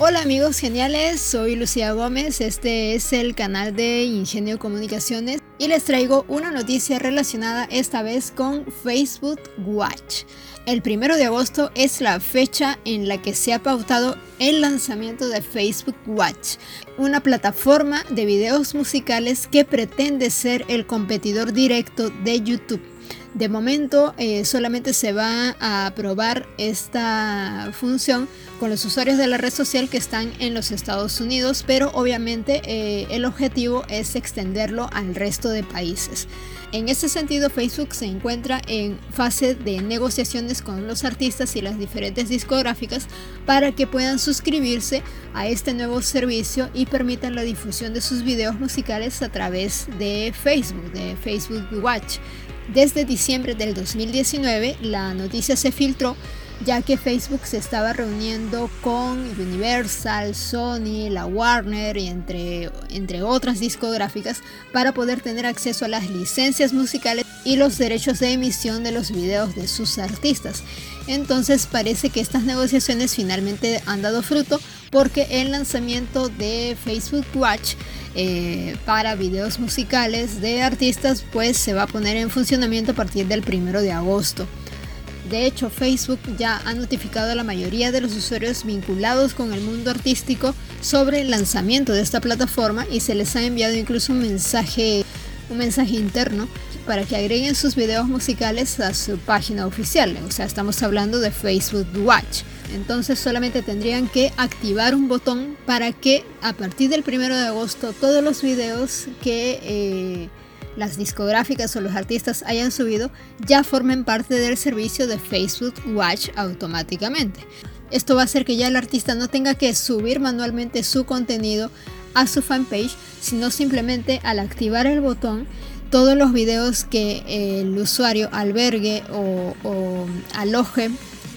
Hola amigos geniales, soy Lucía Gómez, este es el canal de Ingenio Comunicaciones y les traigo una noticia relacionada esta vez con Facebook Watch. El primero de agosto es la fecha en la que se ha pautado el lanzamiento de Facebook Watch, una plataforma de videos musicales que pretende ser el competidor directo de YouTube. De momento eh, solamente se va a probar esta función con los usuarios de la red social que están en los Estados Unidos, pero obviamente eh, el objetivo es extenderlo al resto de países. En ese sentido, Facebook se encuentra en fase de negociaciones con los artistas y las diferentes discográficas para que puedan suscribirse a este nuevo servicio y permitan la difusión de sus videos musicales a través de Facebook, de Facebook Watch. Desde diciembre del 2019 la noticia se filtró ya que Facebook se estaba reuniendo con Universal, Sony, la Warner y entre, entre otras discográficas para poder tener acceso a las licencias musicales y los derechos de emisión de los videos de sus artistas. Entonces parece que estas negociaciones finalmente han dado fruto porque el lanzamiento de Facebook Watch eh, para videos musicales de artistas pues se va a poner en funcionamiento a partir del primero de agosto. De hecho, Facebook ya ha notificado a la mayoría de los usuarios vinculados con el mundo artístico sobre el lanzamiento de esta plataforma y se les ha enviado incluso un mensaje, un mensaje interno para que agreguen sus videos musicales a su página oficial. O sea, estamos hablando de Facebook Watch. Entonces solamente tendrían que activar un botón para que a partir del 1 de agosto todos los videos que eh, las discográficas o los artistas hayan subido ya formen parte del servicio de Facebook Watch automáticamente. Esto va a hacer que ya el artista no tenga que subir manualmente su contenido a su fanpage, sino simplemente al activar el botón todos los videos que el usuario albergue o aloje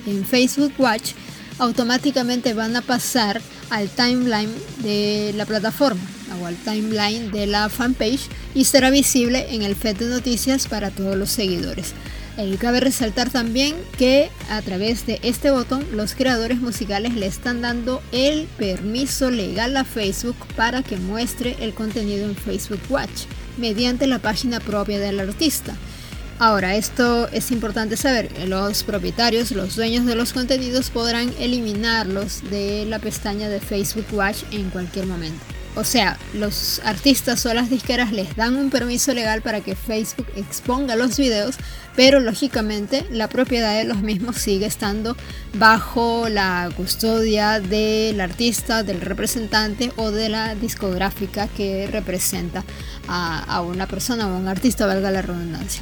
en Facebook Watch automáticamente van a pasar al timeline de la plataforma o al timeline de la fanpage y será visible en el feed de noticias para todos los seguidores. Y cabe resaltar también que a través de este botón los creadores musicales le están dando el permiso legal a Facebook para que muestre el contenido en Facebook Watch mediante la página propia del artista. Ahora, esto es importante saber, los propietarios, los dueños de los contenidos podrán eliminarlos de la pestaña de Facebook Watch en cualquier momento. O sea, los artistas o las disqueras les dan un permiso legal para que Facebook exponga los videos, pero lógicamente la propiedad de los mismos sigue estando bajo la custodia del artista, del representante o de la discográfica que representa a, a una persona o a un artista, valga la redundancia.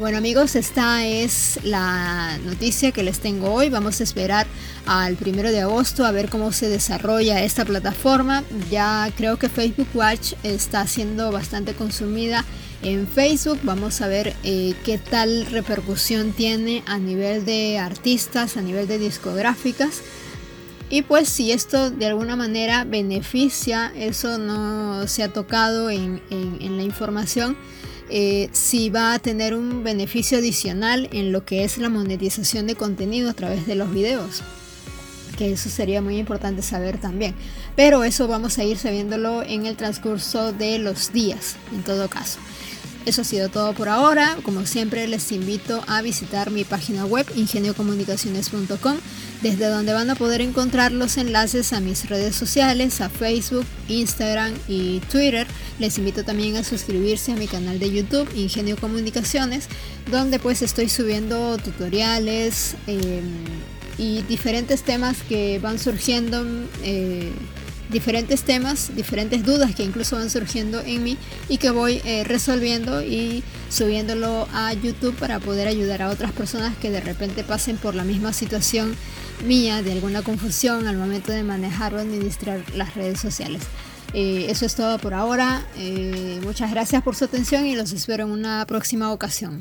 Bueno amigos, esta es la noticia que les tengo hoy. Vamos a esperar al primero de agosto a ver cómo se desarrolla esta plataforma. Ya creo que Facebook Watch está siendo bastante consumida en Facebook. Vamos a ver eh, qué tal repercusión tiene a nivel de artistas, a nivel de discográficas. Y pues si esto de alguna manera beneficia, eso no se ha tocado en la información eh, si va a tener un beneficio adicional en lo que es la monetización de contenido a través de los videos. Que eso sería muy importante saber también. Pero eso vamos a ir sabiéndolo en el transcurso de los días, en todo caso. Eso ha sido todo por ahora. Como siempre les invito a visitar mi página web ingeniocomunicaciones.com desde donde van a poder encontrar los enlaces a mis redes sociales, a Facebook, Instagram y Twitter. Les invito también a suscribirse a mi canal de YouTube Ingenio Comunicaciones, donde pues estoy subiendo tutoriales em, y diferentes temas que van surgiendo. Eh, diferentes temas, diferentes dudas que incluso van surgiendo en mí y que voy eh, resolviendo y subiéndolo a YouTube para poder ayudar a otras personas que de repente pasen por la misma situación mía de alguna confusión al momento de manejar o administrar las redes sociales. Eh, eso es todo por ahora. Eh, muchas gracias por su atención y los espero en una próxima ocasión.